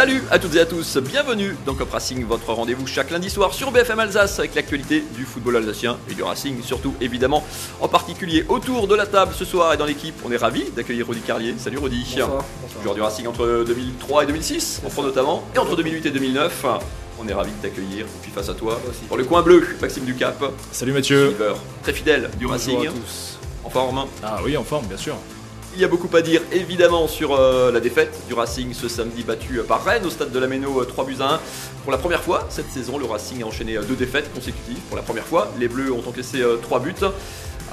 Salut à toutes et à tous, bienvenue dans Cop Racing, votre rendez-vous chaque lundi soir sur BFM Alsace avec l'actualité du football alsacien et du Racing surtout évidemment en particulier autour de la table ce soir et dans l'équipe. On est ravi d'accueillir Rudy Carlier. Salut Rudy. Bonsoir, Joueur du Racing entre 2003 et 2006, en fond notamment, et entre 2008 et 2009. On est ravi de t'accueillir. Et puis face à toi, pour le coin bleu, Maxime Ducap. Salut Mathieu. Suiveur très fidèle du Bonjour Racing. à tous. En forme. Ah oui, en forme, bien sûr. Il y a beaucoup à dire évidemment sur euh, la défaite du Racing ce samedi battu euh, par Rennes au stade de la Méno 3 buts à 1. Pour la première fois cette saison, le Racing a enchaîné euh, deux défaites consécutives. Pour la première fois, les Bleus ont encaissé 3 buts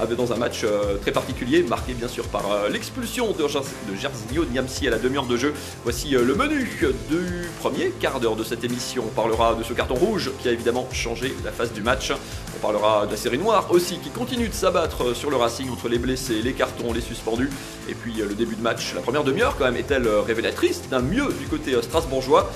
dans un match euh, très particulier, marqué bien sûr par euh, l'expulsion de, Jairzinho Niamsi à la demi-heure de jeu. Voici euh, le menu du premier quart d'heure de cette émission. On parlera de ce carton rouge qui a évidemment changé la face du match. On parlera de la série noire aussi qui continue de s'abattre sur le Racing entre les blessés, les cartons, les suspendus. Et puis le début de match, la première demi-heure quand même est-elle révélatrice d'un mieux du côté strasbourgeois?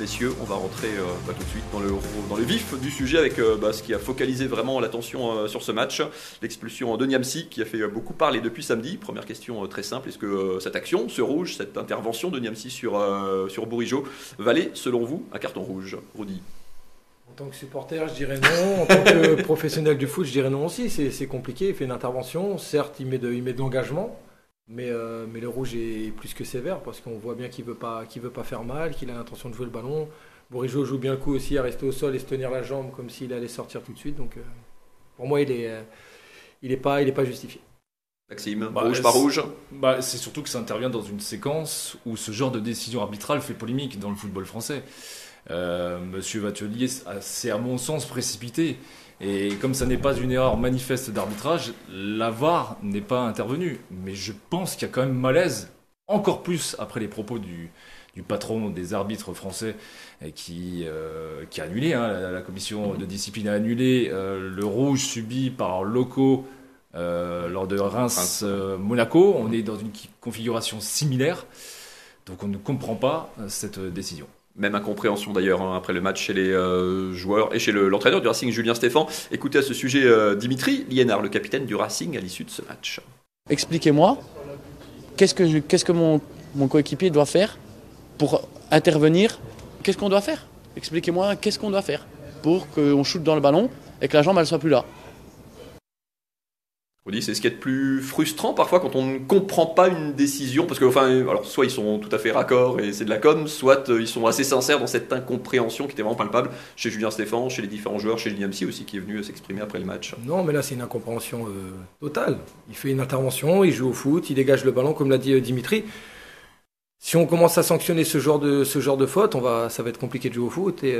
Messieurs, on va rentrer euh, tout de suite dans le, dans le vif du sujet avec euh, bah, ce qui a focalisé vraiment l'attention euh, sur ce match, l'expulsion de Niamsi qui a fait beaucoup parler depuis samedi. Première question très simple, est-ce que cette action, ce rouge, cette intervention de Niamsi sur, sur Bourigeau valait selon vous un carton rouge? Rudy En tant que supporter, je dirais non. En tant que professionnel du foot, je dirais non aussi. C'est c'est compliqué. Il fait une intervention. Certes, il met de, il met de l'engagement. Mais, euh, mais le rouge est plus que sévère parce qu'on voit bien qu'il ne veut, pas- qu'il veut pas faire mal, qu'il a l'intention de jouer le ballon. Bourigeau joue bien le coup aussi à rester au sol et se tenir la jambe comme s'il allait sortir tout de suite. Donc euh, pour moi, il n'est est, il est pas, il est pas justifié. Maxime, Bah, rouge, pas c'est- rouge? Bah, c'est surtout que ça intervient dans une séquence où ce genre de décision arbitrale fait polémique dans le football français. Euh, Monsieur Vatelier s'est à mon sens précipité. Et comme ça n'est pas une erreur manifeste d'arbitrage, la VAR n'est pas intervenue. Mais je pense qu'il y a quand même malaise, encore plus après les propos du, du patron des arbitres français euh, qui, euh, qui a annulé, hein, la, la commission de discipline a annulé euh, le rouge subi par locaux euh, lors de Reims. Reims-Monaco. on est dans une configuration similaire, donc on ne comprend pas cette décision. Même incompréhension d'ailleurs hein, après le match chez les euh, joueurs et chez le- l'entraîneur du Racing, Julien Stéphan. Écoutez à ce sujet euh, Dimitri Liénard, le capitaine du Racing, à l'issue de ce match. Expliquez-moi, qu'est-ce que, mon, coéquipier doit faire pour intervenir? Qu'est-ce qu'on doit faire? Expliquez-moi, qu'est-ce qu'on doit faire pour qu'on shoote dans le ballon et que la jambe, elle soit plus là? On dit c'est ce qui est de plus frustrant parfois quand on ne comprend pas une décision parce que enfin alors soit ils sont tout à fait raccords et c'est de la com, soit euh, ils sont assez sincères dans cette incompréhension qui était vraiment palpable chez Julien Stéphan, chez les différents joueurs, chez Julien Msi aussi qui est venu euh, s'exprimer après le match. Non, mais là, c'est une incompréhension euh, totale. Il fait une intervention, il joue au foot, il dégage le ballon, comme l'a dit Dimitri. Si on commence à sanctionner ce genre de, ce genre de faute, on va, ça va être compliqué de jouer au foot. Et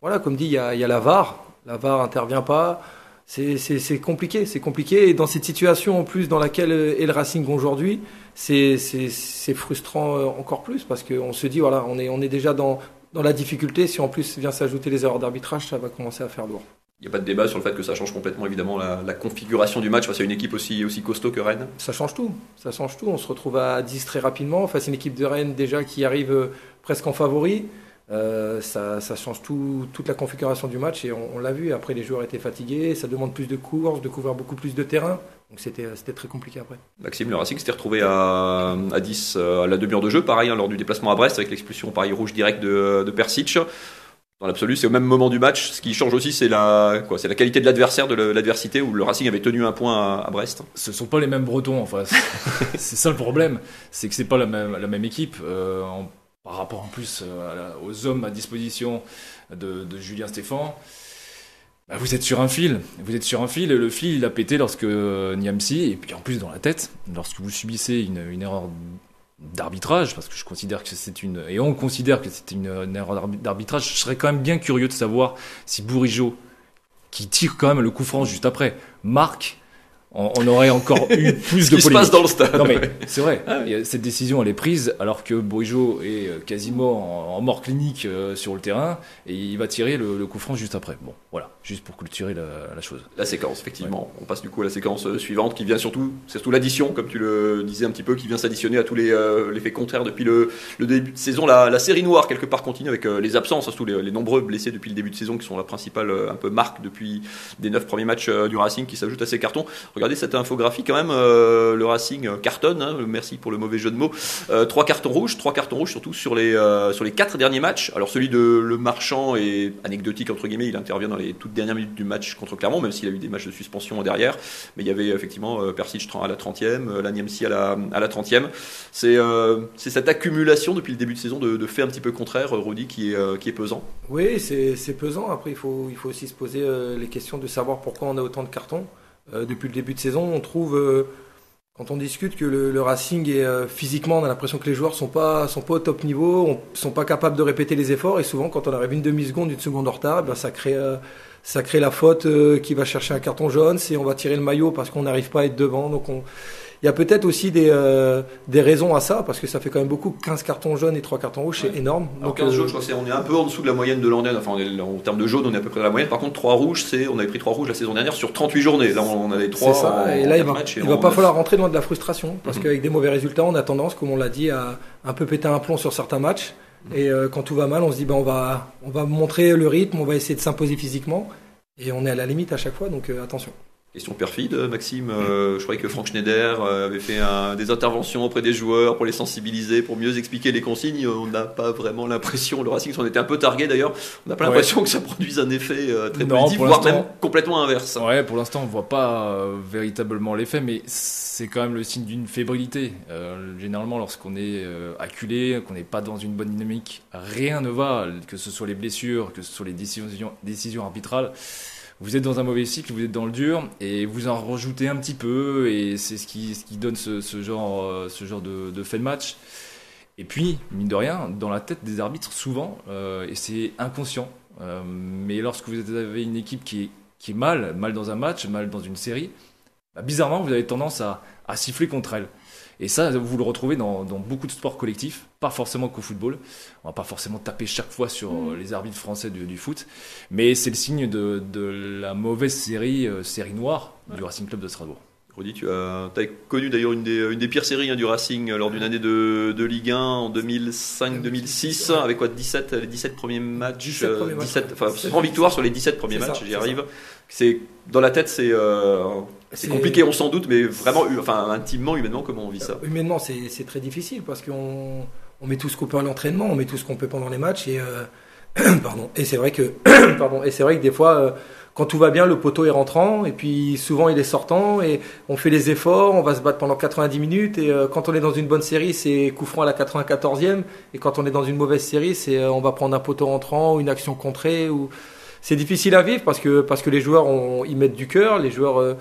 voilà, comme dit, il y a, y a la VAR. La VAR intervient pas. C'est compliqué, c'est compliqué. Et dans cette situation en plus dans laquelle euh, est le Racing aujourd'hui, c'est frustrant euh, encore plus parce qu'on se dit, voilà, on est, on est déjà dans, dans la difficulté. Si en plus vient s'ajouter les erreurs d'arbitrage, ça va commencer à faire lourd. Il n'y a pas de débat sur le fait que ça change complètement évidemment la, la configuration du match face à une équipe aussi, aussi costaud que Rennes. Ça change tout. Ça change tout. On se retrouve à 10 très rapidement face à une équipe de Rennes déjà qui arrive euh, presque en favori. Euh, ça, ça change tout, toute la configuration du match et on, on l'a vu. Après, les joueurs étaient fatigués. Ça demande plus de courses, de couvrir beaucoup plus de terrain. Donc c'était c'était très compliqué après. Maxime, le Racing s'était retrouvé à, à 10 euh, à la demi-heure de jeu, pareil hein, lors du déplacement à Brest avec l'expulsion pareil rouge direct de, de Persic. Dans l'absolu, c'est au même moment du match. Ce qui change aussi, c'est la, quoi, c'est la qualité de l'adversaire, de l'adversité, où le Racing avait tenu un point à, à Brest. Ce sont pas les mêmes Bretons en face. c'est ça le problème, c'est que c'est pas la même, la même équipe. euh, par rapport en plus euh, aux hommes à disposition de, Julien Stéphan. Bah, vous êtes sur un fil, vous êtes sur un fil et le fil il a pété lorsque euh, Niamsi, et puis en plus dans la tête, lorsque vous subissez une, erreur d'arbitrage, parce que je considère que c'est une, et on considère que c'était une, erreur d'arbi- d'arbitrage, je serais quand même bien curieux de savoir si Bourigeau, qui tire quand même le coup franc juste après, marque, on, aurait encore eu plus de qui se passe dans le stade. Non mais c'est vrai. Ah euh, Cette décision elle est prise alors que Bourigeau est euh, quasiment en, en mort clinique euh, sur le terrain et il va tirer le, le coup franc juste après. Bon, voilà, juste pour clôturer la, la chose. La séquence, effectivement. On passe du coup à la séquence suivante qui vient surtout, c'est surtout l'addition, comme tu le disais un petit peu, qui vient s'additionner à tous les, euh, faits contraires depuis le, le début de saison. La, la série noire, quelque part, continue avec euh, les absences, surtout les, les nombreux blessés depuis le début de saison, qui sont la principale un peu marque depuis des neuf premiers matchs du Racing qui s'ajoutent à ces cartons. Regardez Regardez cette infographie quand même. euh, le Racing cartonne. hein, merci pour le mauvais jeu de mots. Euh, trois cartons rouges, trois cartons rouges surtout sur les euh, sur les quatre derniers matchs. Alors celui de Le Marchand est anecdotique entre guillemets. Il intervient dans les toutes dernières minutes du match contre Clermont, même s'il a eu des matchs de suspension derrière. Mais il y avait effectivement Persic à la 30e, euh, Laniemsi à la à la 30e. C'est cette accumulation depuis le début de saison de, de faits un petit peu contraires, Rudy, qui est qui est pesant. Oui, c'est pesant. Après, il faut, il faut aussi se poser les questions de savoir pourquoi on a autant de cartons. Euh, depuis le début de saison, on trouve, euh, quand on discute, que le, le Racing est euh, physiquement, on a l'impression que les joueurs sont pas, sont pas au top niveau, on, sont pas capables de répéter les efforts. Et souvent, quand on arrive une demi-seconde, une seconde en retard, ben, ça crée, euh, ça crée la faute euh, qui va chercher un carton jaune. C'est on va tirer le maillot parce qu'on n'arrive pas à être devant. Donc on, il y a peut-être aussi des, euh, des raisons à ça, parce que ça fait quand même beaucoup. 15 cartons jaunes et 3 cartons rouges, c'est énorme. Alors Donc, 15 euh, jaunes, je crois que c'est- on est un peu en dessous de la moyenne de l'an dernier. Enfin, on est- en termes de jaunes, on est à peu près à la moyenne. Par contre, 3 rouges, c'est, on avait pris 3 rouges la saison dernière sur 38 journées. Là, on en avait 3 C'est ça, en, et là il va, il va pas falloir rentrer dans de la frustration, parce Mhm. qu'avec des mauvais résultats, on a tendance, comme on l'a dit, à un peu péter un plomb sur certains matchs. Et euh, quand tout va mal, on se dit ben on va, on va montrer le rythme, on va essayer de s'imposer physiquement, et on est à la limite à chaque fois, donc euh, attention. Question perfide, Maxime. Euh, je croyais que Franck Schneider euh, avait fait un- des interventions auprès des joueurs pour les sensibiliser, pour mieux expliquer les consignes. On n'a pas vraiment l'impression, le Racing s'en était un peu targué d'ailleurs, on n'a pas Ouais. l'impression que ça produise un effet euh, très Non, positif, voire même complètement inverse. Ouais, pour l'instant, on voit pas euh, véritablement l'effet, mais c'est quand même le signe d'une fébrilité. Euh, généralement, lorsqu'on est euh, acculé, qu'on n'est pas dans une bonne dynamique, rien ne va, que ce soit les blessures, que ce soit les décisions, décisions arbitrales. Vous êtes dans un mauvais cycle, vous êtes dans le dur, et vous en rajoutez un petit peu, et c'est ce qui, donne ce, genre, euh, de, fait de match. Et puis, mine de rien, dans la tête des arbitres, souvent, euh, et c'est inconscient, euh, mais lorsque vous avez une équipe qui est, mal, mal dans un match, mal dans une série, bah, bizarrement, vous avez tendance à siffler contre elle. Et ça, vous le retrouvez dans, dans beaucoup de sports collectifs, pas forcément qu'au football. On va pas forcément taper chaque fois sur euh, les arbitres français du, du foot, mais c'est le signe de, de la mauvaise série, euh, série noire du Racing Club de Strasbourg. Rudy, tu as, as connu d'ailleurs une des, une des pires séries hein, du Racing euh, lors d'une année de, de Ligue 1 en 2005-2006, avec quoi 17, les 17 premiers matchs, 17 euh, premiers matchs. 17, enfin, 17. 100 victoires sur les 17 premiers matchs, j'y arrive. C'est, dans la tête, c'est, euh, c'est compliqué, on s'en doute, mais vraiment, enfin, intimement, humainement, comment on vit ça? Humainement, c'est très difficile, parce qu'on on met tout ce qu'on peut à l'entraînement, on met tout ce qu'on peut pendant les matchs, et, euh, pardon, et c'est vrai que, pardon, et c'est vrai que des fois, euh, quand tout va bien, le poteau est rentrant, et puis souvent il est sortant, et on fait les efforts, on va se battre pendant 90 minutes, et euh, quand on est dans une bonne série, c'est coup franc à la 94e, et quand on est dans une mauvaise série, c'est euh, on va prendre un poteau rentrant, ou une action contrée, ou c'est difficile à vivre parce que parce que les joueurs ont, ils mettent du cœur, les joueurs euh,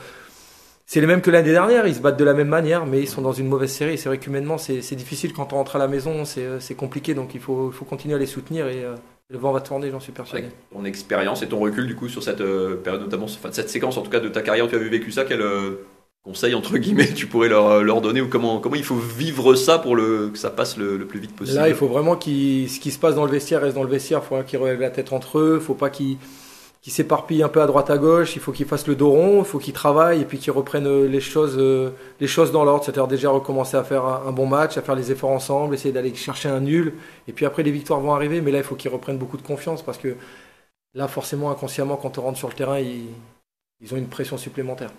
c'est les mêmes que l'année dernière, ils se battent de la même manière, mais ils sont dans une mauvaise série. C'est vrai qu'humainement, c'est c'est difficile quand on rentre à la maison, c'est euh, c'est compliqué, donc il faut, faut continuer à les soutenir et euh, le vent va tourner, j'en suis persuadé. Avec ton expérience et ton recul, du coup, sur cette euh, période, notamment, enfin, cette séquence, en tout cas, de ta carrière où tu avais vécu ça, quel euh, conseil, entre guillemets, tu pourrais leur, leur donner, ou comment, comment il faut vivre ça pour le, que ça passe le, le plus vite possible? Là, il faut vraiment qu'il ce qui se passe dans le vestiaire reste dans le vestiaire. Il faut qu'ils relèvent la tête entre eux. Il faut pas qu'ils qu'ils s'éparpillent un peu à droite à gauche. Il faut qu'ils fassent le dos rond. Il faut qu'ils travaillent et puis qu'ils reprennent euh, les choses, euh, les choses dans l'ordre. C'est-à-dire déjà recommencer à faire un bon match, à faire les efforts ensemble, essayer d'aller chercher un nul. Et puis après, les victoires vont arriver. Mais là, il faut qu'ils reprennent beaucoup de confiance parce que là, forcément, inconsciemment, quand on rentre sur le terrain, ils, ils ont une pression supplémentaire.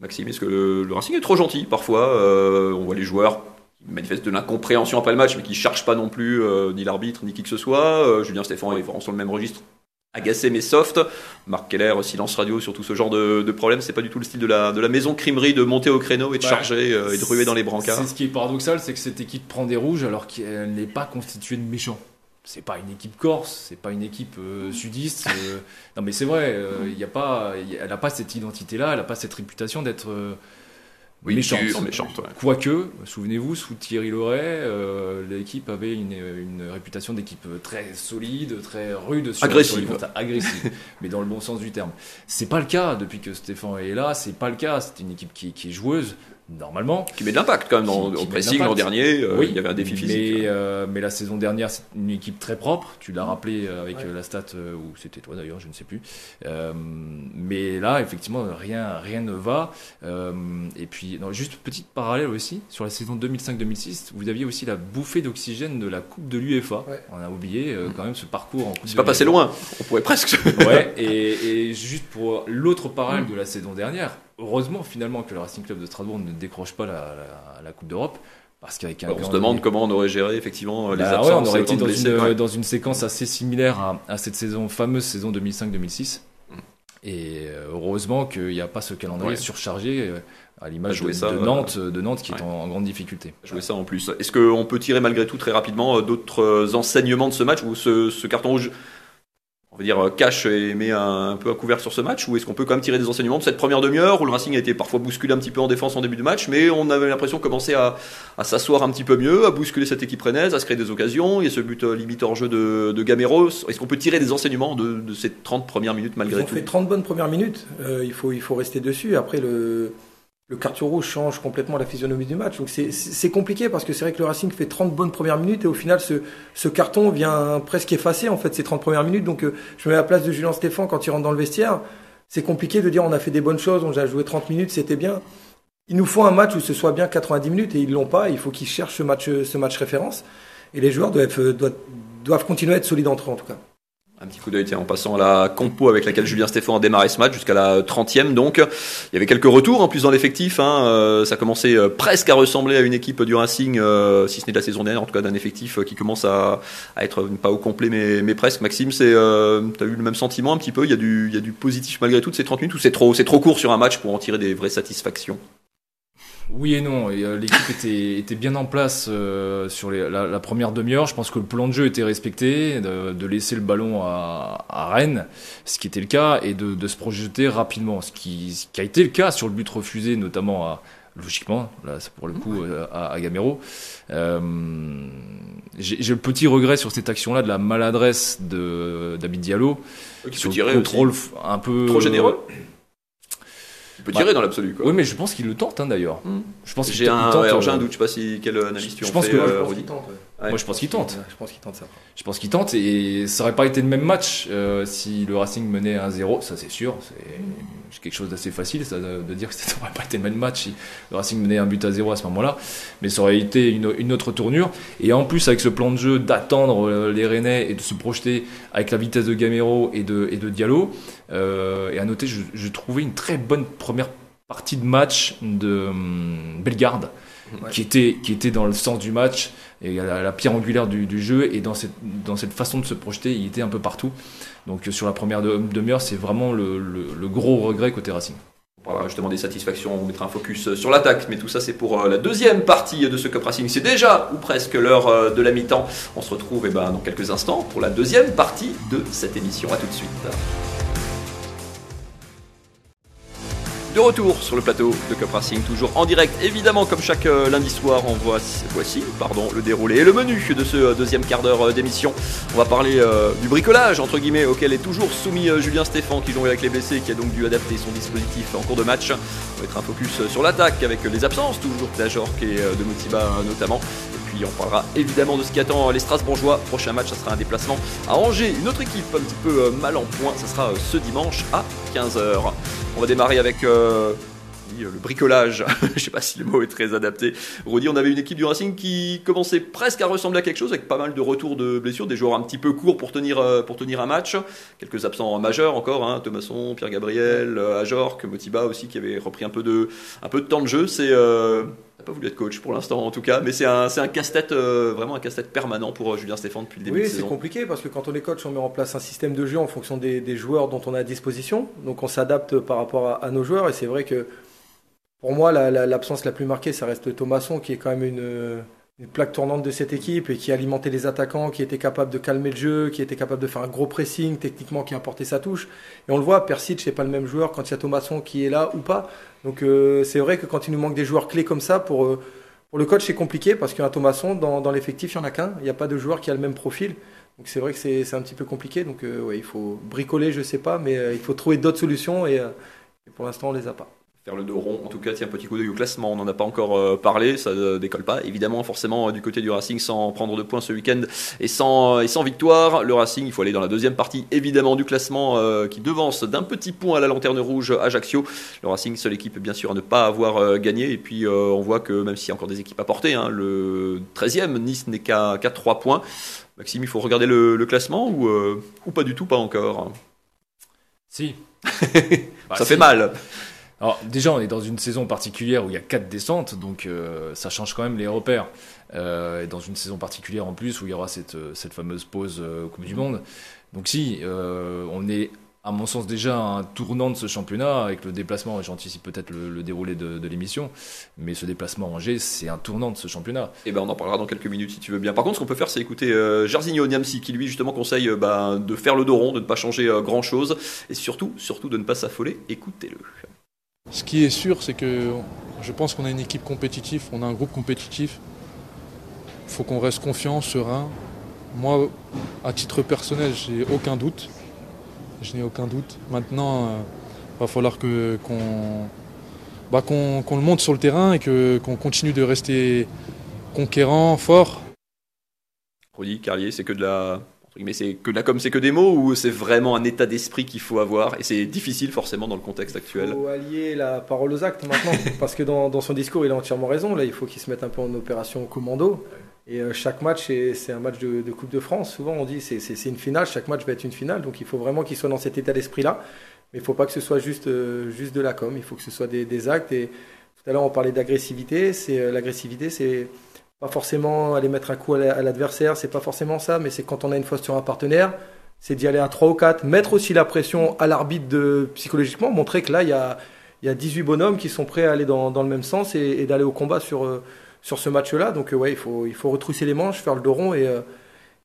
Maxime, est-ce que le, le Racing est trop gentil parfois euh, On voit les joueurs qui manifestent de l'incompréhension après le match, mais qui ne cherchent pas non plus euh, ni l'arbitre, ni qui que ce soit. Euh, Julien Stéphane est vraiment sur le même registre. Agacé mais soft. Marc Keller, silence radio sur tout ce genre de, de problème. C'est pas du tout le style de la, de la maison crimerie de monter au créneau et de charger euh, et de ruer dans les brancards. C'est ce qui est paradoxal, c'est que cette équipe prend des rouges alors qu'elle n'est pas constituée de méchants. C'est pas une équipe corse, c'est pas une équipe euh, sudiste. euh, non mais c'est vrai, il y a pas, il y a- elle n'a pas cette identité-là, elle n'a pas cette réputation d'être Oui, méchante. dure, méchante, ouais. Quoique, souvenez-vous, sous Thierry Loret, euh, l'équipe avait une, une réputation d'équipe très solide, très rude, sur, Agressive. sur agressive, mais dans le bon sens du terme. C'est pas le cas depuis que Stéphane est là. C'est pas le cas. C'est une équipe qui, qui est joueuse normalement. Qui met de l'impact quand même dans, Qui- qui au pressing l'an dernier. euh, oui, il y avait un défi physique. Mais, euh, mais la saison dernière, c'est une équipe très propre. Tu l'as rappelé euh, avec Ouais. la stat, ou c'était toi d'ailleurs, je ne sais plus. Euh, mais là, effectivement, rien, rien ne va. Euh, et puis, non, juste petite parallèle aussi, sur la saison 2005-2006, vous aviez aussi la bouffée d'oxygène de la Coupe de l'UEFA. Ouais. On a oublié euh, quand même ce parcours en Coupe C'est pas passé loin. On pourrait presque. Ouais, et, et juste pour l'autre parallèle de la saison dernière, heureusement finalement que le Racing Club de Strasbourg ne décroche pas la, la, Coupe d'Europe. Parce qu'avec on se demande comment on aurait géré effectivement les bah absences. on aurait été dans, une, dans une séquence assez similaire à, à cette saison, fameuse saison 2005-2006. Mm. Et heureusement qu'il n'y a pas ce calendrier surchargé à l'image de, de, Nantes, de Nantes qui est en, grande difficulté. Jouer ça en plus. Est-ce qu'on peut tirer malgré tout très rapidement d'autres enseignements de ce match ou ce, ce carton rouge on va dire, euh, cache et met un, peu à couvert sur ce match Ou est-ce qu'on peut quand même tirer des enseignements de cette première demi-heure où le Racing a été parfois bousculé un petit peu en défense en début de match, mais on avait l'impression de commencer à, s'asseoir un petit peu mieux, à bousculer cette équipe rennaise, à se créer des occasions. Il y a ce but euh, limite hors jeu de, de Gameros. Est-ce qu'on peut tirer des enseignements de, ces 30 premières minutes malgré tout? On fait 30 bonnes premières minutes. Euh, il, faut, il faut rester dessus. Après, le le carton rouge change complètement la physionomie du match. Donc c'est compliqué parce que c'est vrai que le Racing fait 30 bonnes premières minutes et au final ce, carton vient presque effacer en fait ces 30 premières minutes. Donc euh, je me mets à la place de Julien Stéphane quand il rentre dans le vestiaire. C'est compliqué de dire on a fait des bonnes choses, on a joué 30 minutes, c'était bien. Il nous faut un match où ce soit bien 90 minutes et ils l'ont pas. Il faut qu'ils cherchent ce match, ce match référence. Et les joueurs doivent, doivent, doivent continuer à être solides entre eux en tout cas. Un petit coup d'œil en passant à la compo avec laquelle Julien Stéphane a démarré ce match jusqu'à la 30e donc. Il y avait quelques retours en plus dans l'effectif. Hein. Euh, ça commençait euh, presque à ressembler à une équipe du Racing, euh, si ce n'est de la saison dernière, en tout cas d'un effectif qui commence à, être pas au complet mais, presque. Maxime, c'est, euh, eu le même sentiment un petit peu? Il y, a du, du positif malgré tout de ces 30 minutes ou c'est trop, c'est trop court sur un match pour en tirer des vraies satisfactions? Oui et non. Euh, l'équipe était, était, bien en place euh, sur la, première demi-heure. Je pense que le plan de jeu était respecté, de, laisser le ballon à, Rennes, ce qui était le cas, et de, se projeter rapidement, ce qui, a été le cas sur le but refusé, notamment à, logiquement, là c'est pour le coup euh, à, Gamero. J'ai le petit regret sur cette action-là de la maladresse de David Diallo, qui se tirait contrôle un peu trop généreux. Il peut tirer dans l'absolu. Oui, mais je pense qu'il le tente hein, d'ailleurs. Hmm. Je pense j'ai un, tente, j'ai un doute. Je sais pas si quelle analyse tu je pense fait, que, euh, tente. Moi, je pense qu'il tente. Je pense qu'il tente ça. Je pense qu'il tente et ça aurait pas été le même match euh, si le Racing menait 1-0, ça c'est sûr. C'est quelque chose d'assez facile ça, de, dire que ça n'aurait pas été le même match si le Racing menait un but à 0 à ce moment-là. Mais ça aurait été une, une, autre tournure. Et en plus, avec ce plan de jeu d'attendre euh, les Rennais et de se projeter avec la vitesse de Gamero et de, et de Diallo. Euh, et à noter, je, je trouvais une très bonne première partie de match de hum, Bellegarde. Qui, était, qui était dans le sens du match et la, la pierre angulaire du, du, jeu et dans cette, dans cette façon de se projeter il était un peu partout donc sur la première demi-heure c'est vraiment le, le, gros regret côté Racing on parlera justement des satisfactions, on mettra un focus sur l'attaque, mais tout ça c'est pour euh, la deuxième partie de ce Cup Racing. C'est déjà ou presque l'heure euh, de la mi-temps. On se retrouve eh ben, dans quelques instants pour la deuxième partie de cette émission. A tout de suite. De retour sur le plateau de Cup Racing, toujours en direct, évidemment, comme chaque euh, lundi soir, on voit, voici pardon, le déroulé et le menu de ce euh, deuxième quart d'heure euh, d'émission. On va parler du bricolage, entre guillemets, auquel est toujours soumis Julien Stéphan, qui joue avec les blessés, qui a donc dû adapter son dispositif en cours de match. On va mettre un focus sur l'attaque avec les absences, toujours d'Ajorc et de Motiba notamment puis on parlera évidemment de ce qui attend les Strasbourgeois. Prochain match, ça sera un déplacement à Angers. Une autre équipe un petit peu mal en point, ça sera ce dimanche à 15h. On va démarrer avec euh, le bricolage. Je sais pas si le mot est très adapté. Rudy, on avait une équipe du Racing qui commençait presque à ressembler à quelque chose avec pas mal de retours de blessures, des joueurs un petit peu courts pour tenir, euh, pour tenir un match. Quelques absents majeurs encore, hein, Thomasson, Pierre Gabriel, euh, Ajorc, Motiba aussi qui avait repris un peu de, un peu de temps de jeu. C'est euh, pas voulu être coach pour l'instant en tout cas, mais c'est un, un casse-tête, vraiment un casse-tête permanent pour Julien Stéphane depuis le début oui, de saison. Oui, c'est compliqué parce que quand on est coach, on met en place un système de jeu en fonction des, joueurs dont on a à disposition. Donc on s'adapte par rapport à, nos joueurs et c'est vrai que pour moi, l'absence la, plus marquée, ça reste Thomasson qui est quand même une, plaque tournante de cette équipe et qui alimentait les attaquants, qui était capable de calmer le jeu, qui était capable de faire un gros pressing techniquement, qui a apporté sa touche. Et on le voit, Persic n'est pas le même joueur quand il y a Thomasson qui est là ou pas. Donc euh, c'est vrai que quand il nous manque des joueurs clés comme ça, pour, euh, pour le coach c'est compliqué parce qu'un Thomasson, dans, dans l'effectif, il n'y en a qu'un. Il n'y a pas de joueur qui a le même profil. Donc c'est vrai que c'est un petit peu compliqué. Donc euh, ouais, il faut bricoler, je sais pas, mais il faut trouver d'autres solutions et, et pour l'instant on les a pas faire le dos rond. En tout cas, tiens, petit coup d'œil au classement, on n'en a pas encore euh, parlé, ça ne décolle pas. Évidemment, forcément, euh, du côté du Racing, sans prendre de points ce week-end et sans, et sans victoire, le Racing, il faut aller dans la deuxième partie, évidemment, du classement euh, qui devance d'un petit point à la lanterne rouge Ajaccio. Le Racing, seule équipe, bien sûr, à ne pas avoir gagné. Et puis, on voit que même s'il y a encore des équipes à porter, hein, le 13e, Nice n'est qu'à 3 points. Maxime, il faut regarder le, classement ou, ou pas du tout, pas encore? Si. ça fait mal. Alors déjà, on est dans une saison particulière où il y a quatre descentes, donc euh, ça change quand même les repères. Euh, et dans une saison particulière en plus où il y aura cette, euh, cette fameuse pause Coupe du Monde. Donc si, on est à mon sens déjà un tournant de ce championnat avec le déplacement, et j'anticipe peut-être le, déroulé de, l'émission, mais ce déplacement à Angers, c'est un tournant de ce championnat. Et ben on en parlera dans quelques minutes si tu veux bien. Par contre, ce qu'on peut faire, c'est écouter euh, Jarzinho Niamsi qui lui justement conseille bah, de faire le dos rond, de ne pas changer grand chose, et surtout, surtout de ne pas s'affoler. Écoutez-le. Ce qui est sûr, c'est que je pense qu'on a une équipe compétitive, on a un groupe compétitif. Il faut qu'on reste confiant, serein. Moi, à titre personnel, j'ai aucun doute. Je n'ai aucun doute. Maintenant, il va falloir que, qu'on, bah, qu'on, le monte sur le terrain et qu'on continue de rester conquérant, fort. Rodi, Carlier, c'est que de la. Guillemets, c'est que la com, c'est que des mots ou c'est vraiment un état d'esprit qu'il faut avoir et c'est difficile forcément dans le contexte actuel. Il faut allier la parole aux actes maintenant, parce que dans, dans son discours, il a entièrement raison. Là, il faut qu'il se mette un peu en opération commando. Et euh, chaque match, c'est un match de, de Coupe de France. Souvent, on dit c'est une finale. Chaque match va être une finale. Donc, il faut vraiment qu'il soit dans cet état d'esprit-là. Mais il ne faut pas que ce soit juste, euh, juste de la com. Il faut que ce soit des, des actes. Et tout à l'heure, on parlait d'agressivité. C'est euh, l'agressivité, c'est pas forcément aller mettre un coup à la- à l'adversaire. C'est pas forcément ça. Mais c'est quand on a une faute sur un partenaire, c'est d'y aller à 3 ou 4. Mettre aussi la pression à l'arbitre de psychologiquement, montrer que là, il y a il y a 18 bonhommes qui sont prêts à aller dans, dans le même sens et, d'aller au combat sur, euh, sur ce match-là. Donc, euh, ouais, il faut, il faut retrousser les manches, faire le dos rond et euh,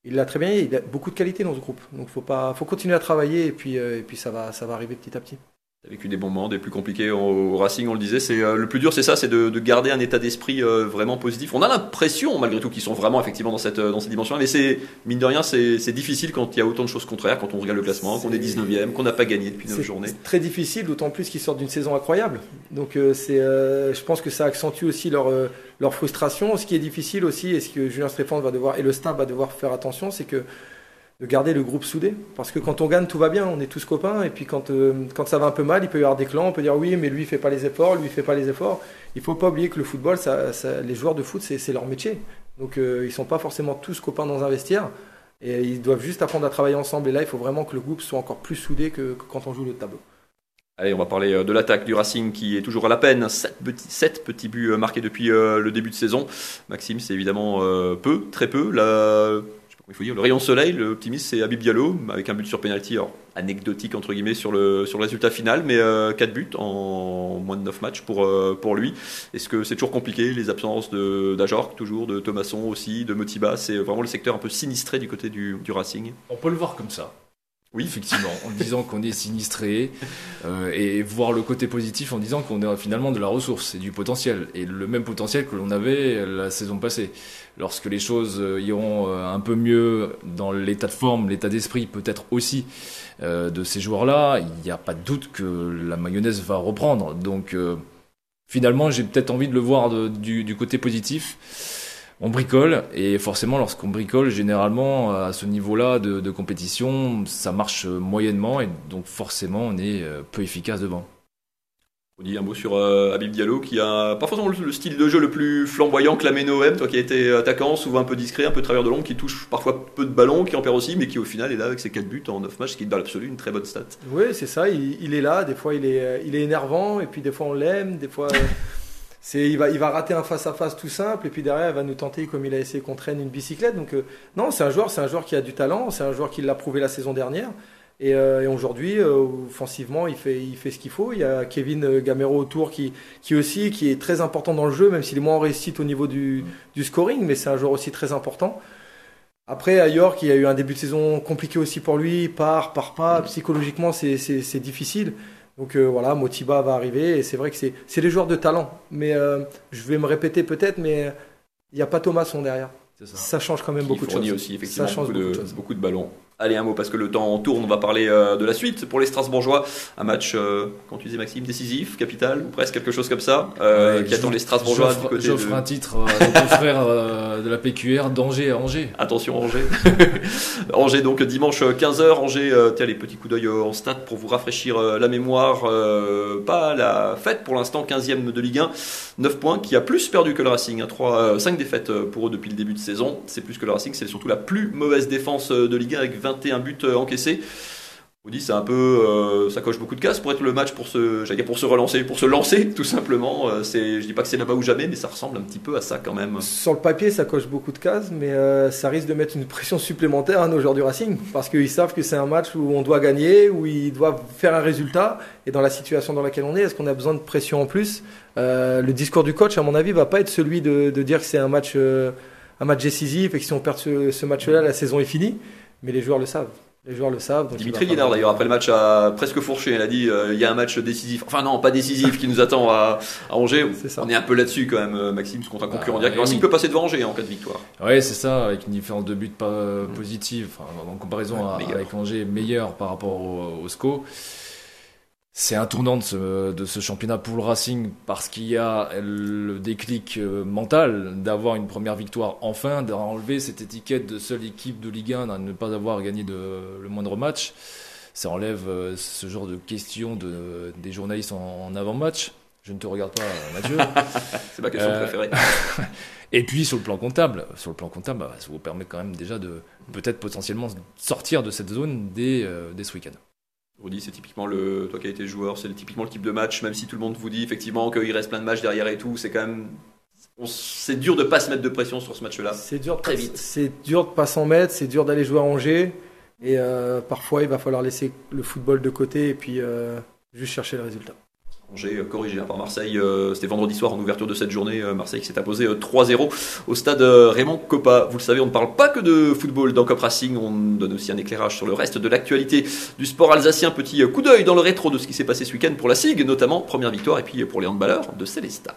il l'a très bien. Il a beaucoup de qualité dans ce groupe. Donc, faut pas, faut continuer à travailler et puis, et puis ça va, ça va arriver petit à petit. Vécu des bons moments, des plus compliqués au, Racing, on le disait. C'est euh, le plus dur, c'est ça, c'est de, de garder un état d'esprit euh, vraiment positif. On a l'impression, malgré tout, qu'ils sont vraiment effectivement dans cette euh, dans cette dimension-là, mais c'est mine de rien, c'est c'est difficile quand il y a autant de choses contraires, quand on regarde le classement, qu'on est 19e, qu'on n'a pas gagné depuis 9 C'est journées. très difficile, d'autant plus qu'ils sortent d'une saison incroyable. Donc, euh, c'est, je pense que ça accentue aussi leur, leur frustration. Ce qui est difficile aussi, et ce que Julien Stéphane va devoir, et le staff va devoir faire attention, c'est que de garder le groupe soudé. Parce que quand on gagne, tout va bien, on est tous copains. Et puis quand, euh, quand ça va un peu mal, il peut y avoir des clans. On peut dire oui, mais lui, il fait pas les efforts, lui, il fait pas les efforts. Il faut pas oublier que le football, les joueurs de foot, c'est leur métier. Donc euh, ils sont pas forcément tous copains dans un vestiaire. Et ils doivent juste apprendre à travailler ensemble. Et là, il faut vraiment que le groupe soit encore plus soudé que, quand on joue le tableau. Allez, on va parler euh, de l'attaque du Racing qui est toujours à la peine. 7 petits, sept petits buts euh, marqués depuis le début de saison. Maxime, c'est évidemment peu, très peu. La, il faut dire, le rayon soleil, l'optimisme, c'est Habib Diallo avec un but sur penalty, alors, anecdotique entre guillemets sur le, sur le résultat final, mais 4 buts en moins de 9 matchs pour, euh, pour lui. Est-ce que c'est toujours compliqué Les absences d'Ajorc, toujours, de Thomasson aussi, de Motiba, c'est vraiment le secteur un peu sinistré du côté du, du Racing. On peut le voir comme ça. Oui. effectivement, en disant qu'on est sinistré euh, et voir le côté positif en disant qu'on est finalement de la ressource, c'est du potentiel et le même potentiel que l'on avait la saison passée. Lorsque les choses euh, iront euh, un peu mieux dans l'état de forme, l'état d'esprit peut-être aussi euh, de ces joueurs-là, il n'y a pas de doute que la mayonnaise va reprendre. Donc euh, finalement, j'ai peut-être envie de le voir du, du côté positif on bricole et forcément lorsqu'on bricole généralement à ce niveau-là de, de compétition ça marche moyennement et donc forcément on est euh, peu efficace devant. On dit un mot sur euh, Habib Diallo qui a pas forcément le, le style de jeu le plus flamboyant que la Méno aime, toi qui as été attaquant, souvent un peu discret, un peu travers de l'ombre, qui touche parfois peu de ballons, qui en perd aussi, mais qui au final est là avec ses 4 buts en 9 matchs, ce qui est dans l'absolu une très bonne stat. Oui, c'est ça. Il, il est là. Des fois, il est, euh, il est énervant. Et puis, des fois, on l'aime. Des fois, euh, il, va, il va rater un face-à-face tout simple. Et puis, derrière, il va nous tenter, comme il a essayé qu'on traîne une bicyclette. Donc, euh, non, c'est un joueur, c'est un joueur qui a du talent. C'est un joueur qui l'a prouvé la saison dernière. Et, euh, aujourd'hui, euh, offensivement, il fait, il fait ce qu'il faut. Il y a Kevin Gamero autour qui, qui aussi, qui est très important dans le jeu, même s'il est moins en réussite au niveau du, scoring. Mais c'est un joueur aussi très important. Après, à York, il y a eu un début de saison compliqué aussi pour lui, part, part pas. Psychologiquement, c'est difficile. Donc euh, voilà, Motiba va arriver et c'est vrai que c'est des joueurs de talent. Mais euh, je vais me répéter peut-être, mais il n'y a pas Thomasson derrière. Ça change quand même beaucoup de choses. aussi effectivement Ça change beaucoup, beaucoup de, de choses. beaucoup de ballons. Allez, un mot parce que le temps tourne, on va parler euh, de la suite. Pour les Strasbourgeois, un match, euh, quand tu disais Maxime, décisif, capital, ou presque quelque chose comme ça, euh, Ouais, qui attend les Strasbourgeois du côté J'offre de... un titre à nos confrères euh, de la PQR d'Angers à Angers. Attention Angers. Angers donc dimanche 15h. Angers, euh, tiens les petits coups d'œil euh, en stade pour vous rafraîchir euh, la mémoire. euh, pas la fête pour l'instant, 15e de Ligue 1. 9 points qui a plus perdu que le Racing. Hein, 3, 5 défaites euh, pour eux depuis le début de saison. C'est plus que le Racing, c'est surtout la plus mauvaise défense euh, de Ligue 1 avec 21 buts euh, encaissés. Audi, c'est un peu, euh, ça coche beaucoup de cases pour être le match pour se, pour se relancer, pour se lancer tout simplement. Euh, c'est, je dis pas que c'est là-bas ou jamais, mais ça ressemble un petit peu à ça quand même. Sur le papier, ça coche beaucoup de cases, mais euh, ça risque de mettre une pression supplémentaire à nos joueurs du Racing, parce qu'ils savent que c'est un match où on doit gagner, où ils doivent faire un résultat, et dans la situation dans laquelle on est, est-ce qu'on a besoin de pression en plus? Le discours du coach, à mon avis, va pas être celui de, dire que c'est un match, un match décisif et que si on perd ce, ce match-là, la saison est finie. Mais les joueurs le savent. Les joueurs le savent. donc Dimitri falloir- d'ailleurs après le match a presque fourché. Il a dit euh, il y a un match décisif. Enfin non, pas décisif qui nous attend à, à Angers. C'est ça. On est un peu là-dessus quand même, euh, Maxime, contre un concurrent Ah, direct. Le oui. Racing peut passer devant Angers en cas de victoire? Ouais, c'est ça, avec une différence de but pas euh, positive, enfin, en comparaison Ouais, à- meilleur. avec Angers, meilleure par rapport au, au SCO. C'est un tournant de ce, de ce championnat pour le Racing parce qu'il y a le déclic euh, mental d'avoir une première victoire enfin, d'enlever cette étiquette de seule équipe de Ligue 1 à ne pas avoir gagné de, le moindre match. Ça enlève euh, ce genre de questions de, des journalistes en, en avant-match. Je ne te regarde pas, Mathieu. C'est ma question Euh, préférée. Et puis sur le plan comptable, sur le plan comptable, bah, ça vous permet quand même déjà de peut-être potentiellement sortir de cette zone dès, euh, dès ce week-end. Rudy, c'est typiquement le, toi qui as été joueur, c'est typiquement le type de match, même si tout le monde vous dit effectivement qu'il reste plein de matchs derrière et tout, c'est quand même, c'est dur de pas se mettre de pression sur ce match-là. C'est dur, de Très pas- vite. C'est dur de pas s'en mettre, c'est dur d'aller jouer à Angers. Et euh, parfois, il va falloir laisser le football de côté et puis euh, juste chercher le résultat. Angers euh, corrigé hein, par Marseille, euh, c'était vendredi soir en ouverture de cette journée, euh, Marseille qui s'est imposé euh, 3-0 au stade Raymond Coppa. Vous le savez, on ne parle pas que de football dans Cop Racing, on donne aussi un éclairage sur le reste de l'actualité du sport alsacien. Petit coup d'œil dans le rétro de ce qui s'est passé ce week-end pour la SIG, notamment première victoire et puis pour les handballeurs de Célestat.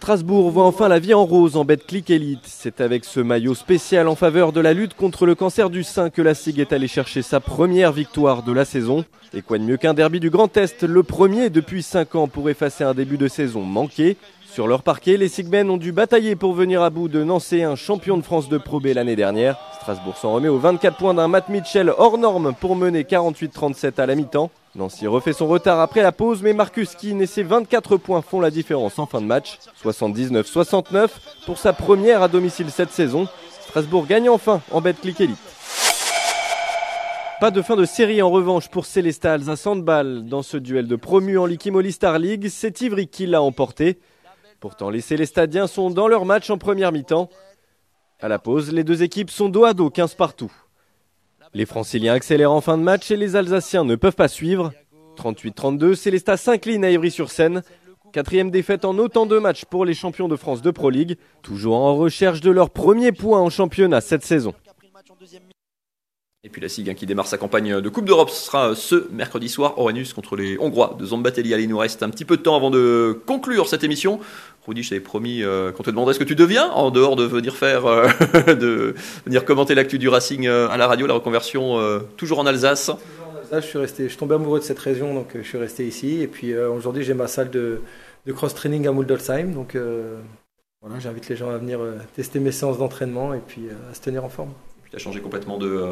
Strasbourg voit enfin la vie en rose en Betclic Elite. C'est avec ce maillot spécial en faveur de la lutte contre le cancer du sein que la SIG est allée chercher sa première victoire de la saison. Et quoi de mieux qu'un derby du Grand Est, le premier depuis 5 ans pour effacer un début de saison manqué. Sur leur parquet, les Sigmen ont dû batailler pour venir à bout de Nancy, un champion de France de Pro B l'année dernière. Strasbourg s'en remet aux 24 points d'un Matt Mitchell hors norme pour mener 48-37 à la mi-temps. Nancy refait son retard après la pause, mais Marcus Keane et ses 24 points font la différence en fin de match. 79-69 pour sa première à domicile cette saison. Strasbourg gagne enfin en Betclic Elite. Pas de fin de série en revanche pour Célestat Alsace Handball. Dans ce duel de promu en Likimoli Star League, c'est Ivry qui l'a emporté. Pourtant, les Célestadiens sont dans leur match en première mi-temps. À la pause, les deux équipes sont dos à dos, 15 partout. Les Franciliens accélèrent en fin de match et les Alsaciens ne peuvent pas suivre. 38-32, Célestat s'incline à Ivry-sur-Seine. Quatrième défaite en autant de matchs pour les champions de France de Pro League, toujours en recherche de leur premier point en championnat cette saison. Et puis la SIG hein, qui démarre sa campagne de Coupe d'Europe, sera euh, ce mercredi soir, Orenus contre les Hongrois de Zambatelli. Allez, il nous reste un petit peu de temps avant de conclure cette émission. Rudy, je t'avais promis euh, qu'on te demanderait ce que tu deviens, en dehors de venir faire, euh, de venir commenter l'actu du Racing euh, à la radio, la reconversion toujours en Alsace. Là, je suis resté, je suis tombé amoureux de cette région, donc je suis resté ici. Et puis aujourd'hui, j'ai ma salle de, de cross-training à Muldolsheim. Donc voilà, j'invite les gens à venir tester mes séances d'entraînement et puis à se tenir en forme. Tu as changé complètement de, euh,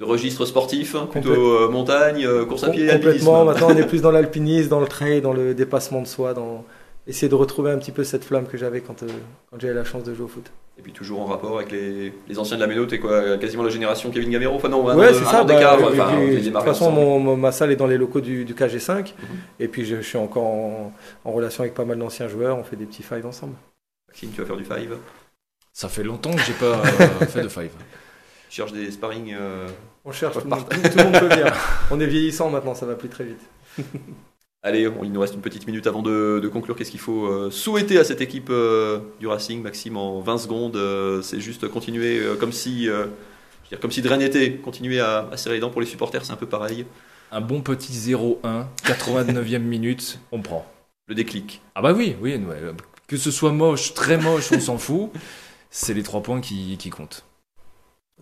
de registre sportif, hein, plutôt euh, montagne, euh, course à pied, Com- Complètement. alpinisme. Maintenant, on est plus dans l'alpinisme, dans le trail, dans le dépassement de soi, dans essayer de retrouver un petit peu cette flamme que j'avais quand, euh, quand j'avais la chance de jouer au foot. Et puis toujours en rapport avec les, les anciens de la Méno, t'es quoi, quasiment la génération Kevin Gamero Enfin non, ouais, c'est un ça. bah, enfin, de toute façon, ensemble. mon- mon- ma salle est dans les locaux du, du KG5. Mhm. Et puis, je, je suis encore en, en relation avec pas mal d'anciens joueurs. On fait des petits fives ensemble. Maxime, tu vas faire du five? Ça fait longtemps que j'ai pas euh, fait de five. Tu cherches des sparring. euh, On cherche, tout le, monde, tout le monde peut venir. On est vieillissant maintenant, ça va plus très vite. Allez, bon, il nous reste une petite minute avant de, de conclure. Qu'est-ce qu'il faut euh, souhaiter à cette équipe euh, du Racing, Maxime, en 20 secondes euh, C'est juste continuer euh, comme si, euh, je veux dire, comme si de rien n'était. Continuer à, à serrer les dents pour les supporters, c'est un peu pareil. Un bon petit 0-1, 89e minute, on prend. Le déclic. Ah bah oui, oui, ouais, que ce soit moche, très moche, on s'en fout. C'est les trois points qui, qui comptent.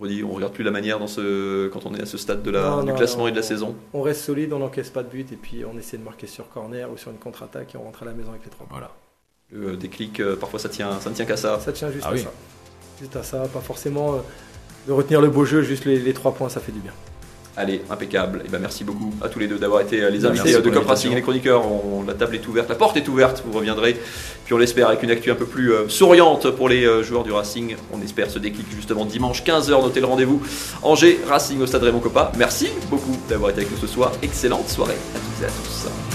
On dit, on regarde plus la manière dans ce, quand on est à ce stade de la, Non, du non, classement non. et de la saison. On reste solide, on n'encaisse pas de but. Et puis, on essaie de marquer sur corner ou sur une contre-attaque et on rentre à la maison avec les trois points. Voilà. Le déclic, euh, parfois ça tient, ça ne tient qu'à ça. Ça tient juste Ah à oui. ça. Juste à ça, pas forcément euh, de retenir le beau jeu, juste les, les trois points, ça fait du bien. Allez, impeccable. Et ben merci beaucoup à tous les deux d'avoir été euh, les invités euh, de Cop. Racing, les chroniqueurs. On- la table est ouverte, la porte est ouverte. Vous reviendrez. Puis on l'espère avec une actu un peu plus euh, souriante pour les euh, joueurs du Racing. On espère ce déclic justement dimanche 15h. Notez le rendez-vous. Angers Racing au Stade Raymond Coppa. Merci beaucoup d'avoir été avec nous ce soir. Excellente soirée à toutes et à tous.